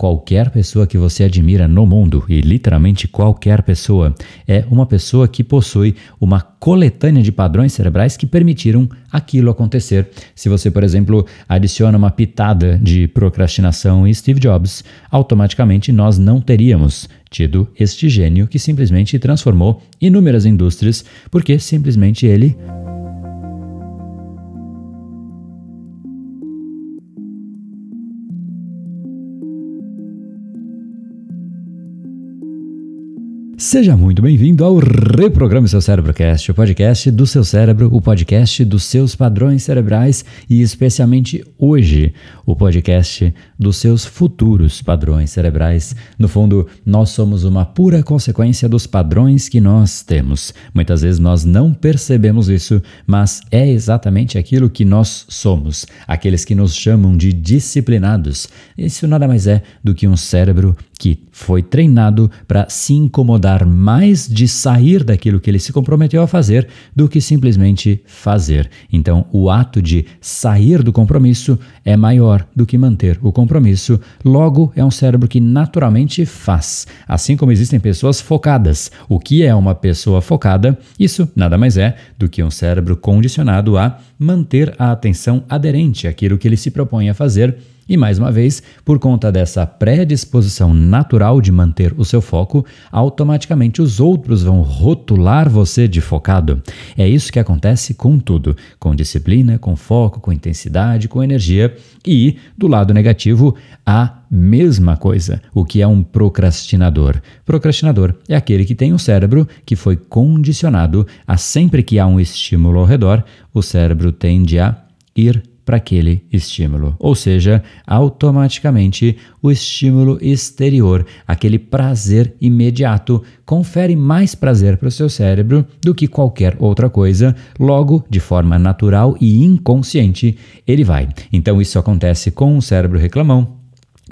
qualquer pessoa que você admira no mundo, e literalmente qualquer pessoa, é uma pessoa que possui uma coletânea de padrões cerebrais que permitiram aquilo acontecer. Se você, por exemplo, adiciona uma pitada de procrastinação em Steve Jobs, automaticamente nós não teríamos tido este gênio que simplesmente transformou inúmeras indústrias, porque simplesmente ele Seja muito bem-vindo ao Reprograme Seu Cérebrocast, o podcast do seu cérebro, o podcast dos seus padrões cerebrais e, especialmente hoje, o podcast dos seus futuros padrões cerebrais. No fundo, nós somos uma pura consequência dos padrões que nós temos. Muitas vezes nós não percebemos isso, mas é exatamente aquilo que nós somos, aqueles que nos chamam de disciplinados. Isso nada mais é do que um cérebro que foi treinado para se incomodar mais de sair daquilo que ele se comprometeu a fazer do que simplesmente fazer. Então, o ato de sair do compromisso é maior do que manter o compromisso, logo, é um cérebro que naturalmente faz. Assim como existem pessoas focadas. O que é uma pessoa focada? Isso nada mais é do que um cérebro condicionado a manter a atenção aderente àquilo que ele se propõe a fazer e mais uma vez, por conta dessa predisposição natural de manter o seu foco, automaticamente os outros vão rotular você de focado. É isso que acontece com tudo, com disciplina, com foco, com intensidade, com energia e, do lado negativo, a mesma coisa. O que é um procrastinador? Procrastinador é aquele que tem um cérebro que foi condicionado a sempre que há um estímulo ao redor, o cérebro tende a ir para aquele estímulo. Ou seja, automaticamente o estímulo exterior, aquele prazer imediato, confere mais prazer para o seu cérebro do que qualquer outra coisa. Logo, de forma natural e inconsciente, ele vai. Então, isso acontece com o cérebro reclamão,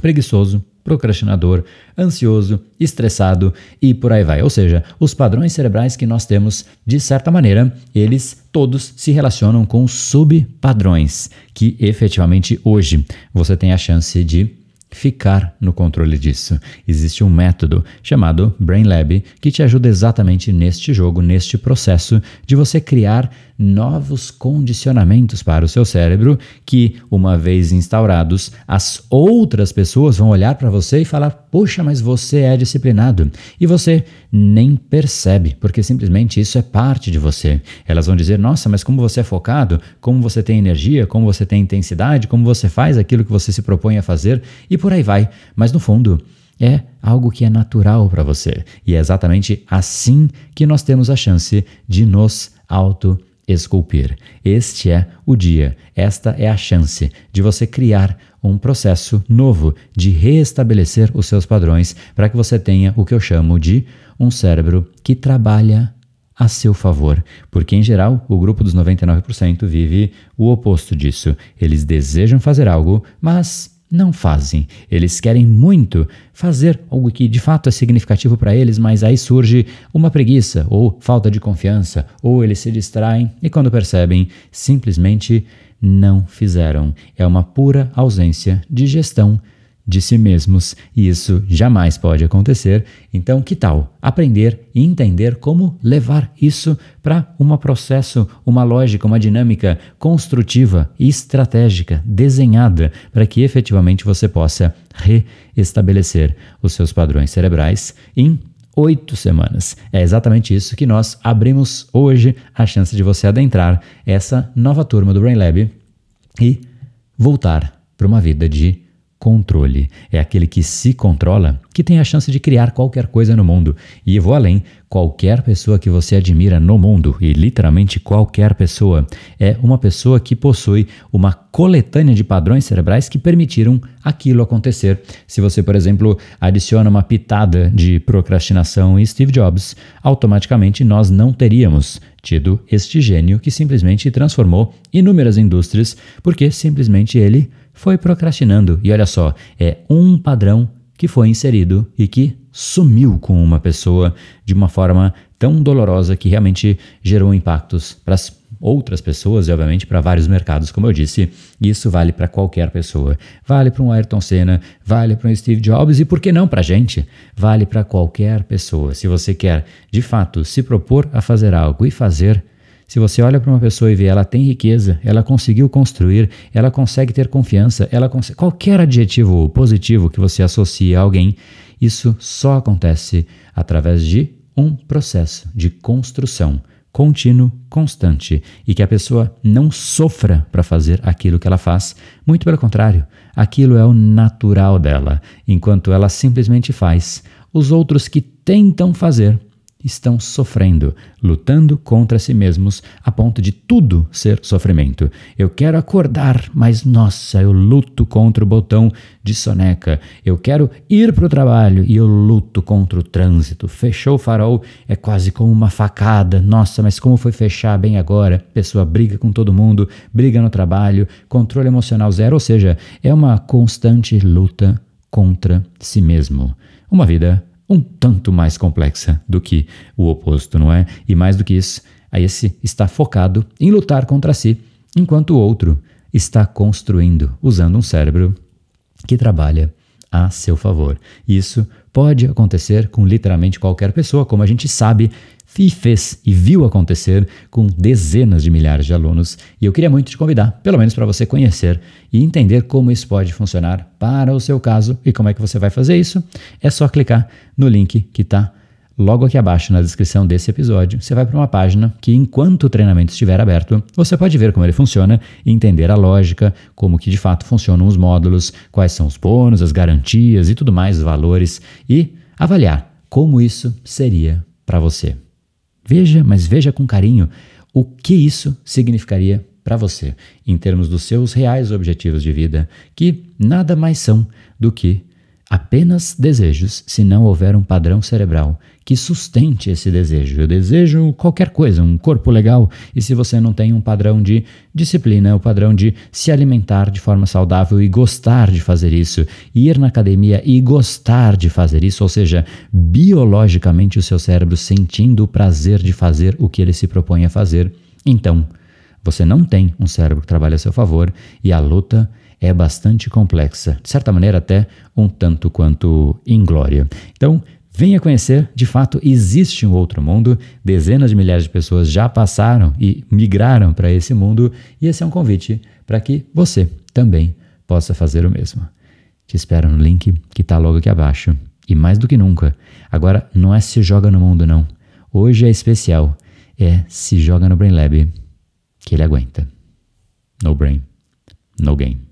preguiçoso, procrastinador, ansioso, estressado e por aí vai. Ou seja, os padrões cerebrais que nós temos, de certa maneira, eles todos se relacionam com subpadrões que efetivamente hoje você tem a chance de ficar no controle disso. Existe um método chamado Brain Lab que te ajuda exatamente neste jogo, neste processo de você criar novos condicionamentos para o seu cérebro que, uma vez instaurados, as outras pessoas vão olhar para você e falar: "Poxa, mas você é disciplinado". E você nem percebe, porque simplesmente isso é parte de você. Elas vão dizer: "Nossa, mas como você é focado, como você tem energia, como você tem intensidade, como você faz aquilo que você se propõe a fazer" e por aí vai. Mas no fundo, é algo que é natural para você. E é exatamente assim que nós temos a chance de nos auto esculpir. Este é o dia, esta é a chance de você criar um processo novo de reestabelecer os seus padrões para que você tenha o que eu chamo de um cérebro que trabalha a seu favor, porque em geral o grupo dos 99% vive o oposto disso. Eles desejam fazer algo, mas não fazem. Eles querem muito fazer algo que de fato é significativo para eles, mas aí surge uma preguiça ou falta de confiança, ou eles se distraem e quando percebem, simplesmente não fizeram. É uma pura ausência de gestão de si mesmos e isso jamais pode acontecer. Então, que tal aprender e entender como levar isso para um processo, uma lógica, uma dinâmica construtiva e estratégica, desenhada para que efetivamente você possa reestabelecer os seus padrões cerebrais em oito semanas. É exatamente isso que nós abrimos hoje a chance de você adentrar essa nova turma do Brain Lab e voltar para uma vida de controle. É aquele que se controla que tem a chance de criar qualquer coisa no mundo. E vou além: qualquer pessoa que você admira no mundo, e literalmente qualquer pessoa, é uma pessoa que possui uma coletânea de padrões cerebrais que permitiram aquilo acontecer. Se você, por exemplo, adiciona uma pitada de procrastinação em Steve Jobs, automaticamente nós não teríamos tido este gênio que simplesmente transformou inúmeras indústrias, porque simplesmente ele foi procrastinando. E olha só, é um padrão que foi inserido e que sumiu com uma pessoa de uma forma tão dolorosa que realmente gerou impactos para as outras pessoas e, obviamente, para vários mercados, como eu disse. Isso vale para qualquer pessoa. Vale para um Ayrton Senna, vale para um Steve Jobs e, por que não, para a gente? Vale para qualquer pessoa. Se você quer, de fato, se propor a fazer algo e fazer, se você olha para uma pessoa e vê ela tem riqueza, ela conseguiu construir, ela consegue ter confiança, ela consegue, qualquer adjetivo positivo que você associe a alguém, isso só acontece através de um processo de construção contínuo, constante e que a pessoa não sofra para fazer aquilo que ela faz. Muito pelo contrário, aquilo é o natural dela, enquanto ela simplesmente faz. Os outros que tentam fazer estão sofrendo, lutando contra si mesmos a ponto de tudo ser sofrimento. Eu quero acordar, mas nossa, eu luto contra o botão de soneca. Eu quero ir para o trabalho e eu luto contra o trânsito. Fechou o farol, é quase como uma facada. Nossa, mas como foi fechar bem agora? Pessoa briga com todo mundo, briga no trabalho, controle emocional zero, ou seja, é uma constante luta contra si mesmo. Uma vida um tanto mais complexa do que o oposto, não é? E mais do que isso, a esse está focado em lutar contra si, enquanto o outro está construindo, usando um cérebro que trabalha a seu favor. Isso pode acontecer com literalmente qualquer pessoa, como a gente sabe e fez e viu acontecer com dezenas de milhares de alunos. E eu queria muito te convidar, pelo menos para você conhecer e entender como isso pode funcionar para o seu caso e como é que você vai fazer isso. É só clicar no link que está logo aqui abaixo na descrição desse episódio. Você vai para uma página que, enquanto o treinamento estiver aberto, você pode ver como ele funciona, entender a lógica, como que de fato funcionam os módulos, quais são os bônus, as garantias e tudo mais, os valores e avaliar como isso seria para você. Veja, mas veja com carinho o que isso significaria para você, em termos dos seus reais objetivos de vida, que nada mais são do que apenas desejos se não houver um padrão cerebral que sustente esse desejo. Eu desejo qualquer coisa, um corpo legal, e se você não tem um padrão de disciplina, o um padrão de se alimentar de forma saudável e gostar de fazer isso, ir na academia e gostar de fazer isso, ou seja, biologicamente o seu cérebro sentindo o prazer de fazer o que ele se propõe a fazer, então você não tem um cérebro que trabalha a seu favor e a luta é bastante complexa, de certa maneira até um tanto quanto inglória. Então, venha conhecer, de fato, existe um outro mundo, dezenas de milhares de pessoas já passaram e migraram para esse mundo, e esse é um convite para que você também possa fazer o mesmo. Te espero no link que está logo aqui abaixo. E mais do que nunca, agora não é se joga no mundo, não. Hoje é especial. É se joga no Brain Lab que ele aguenta. No brain, no game.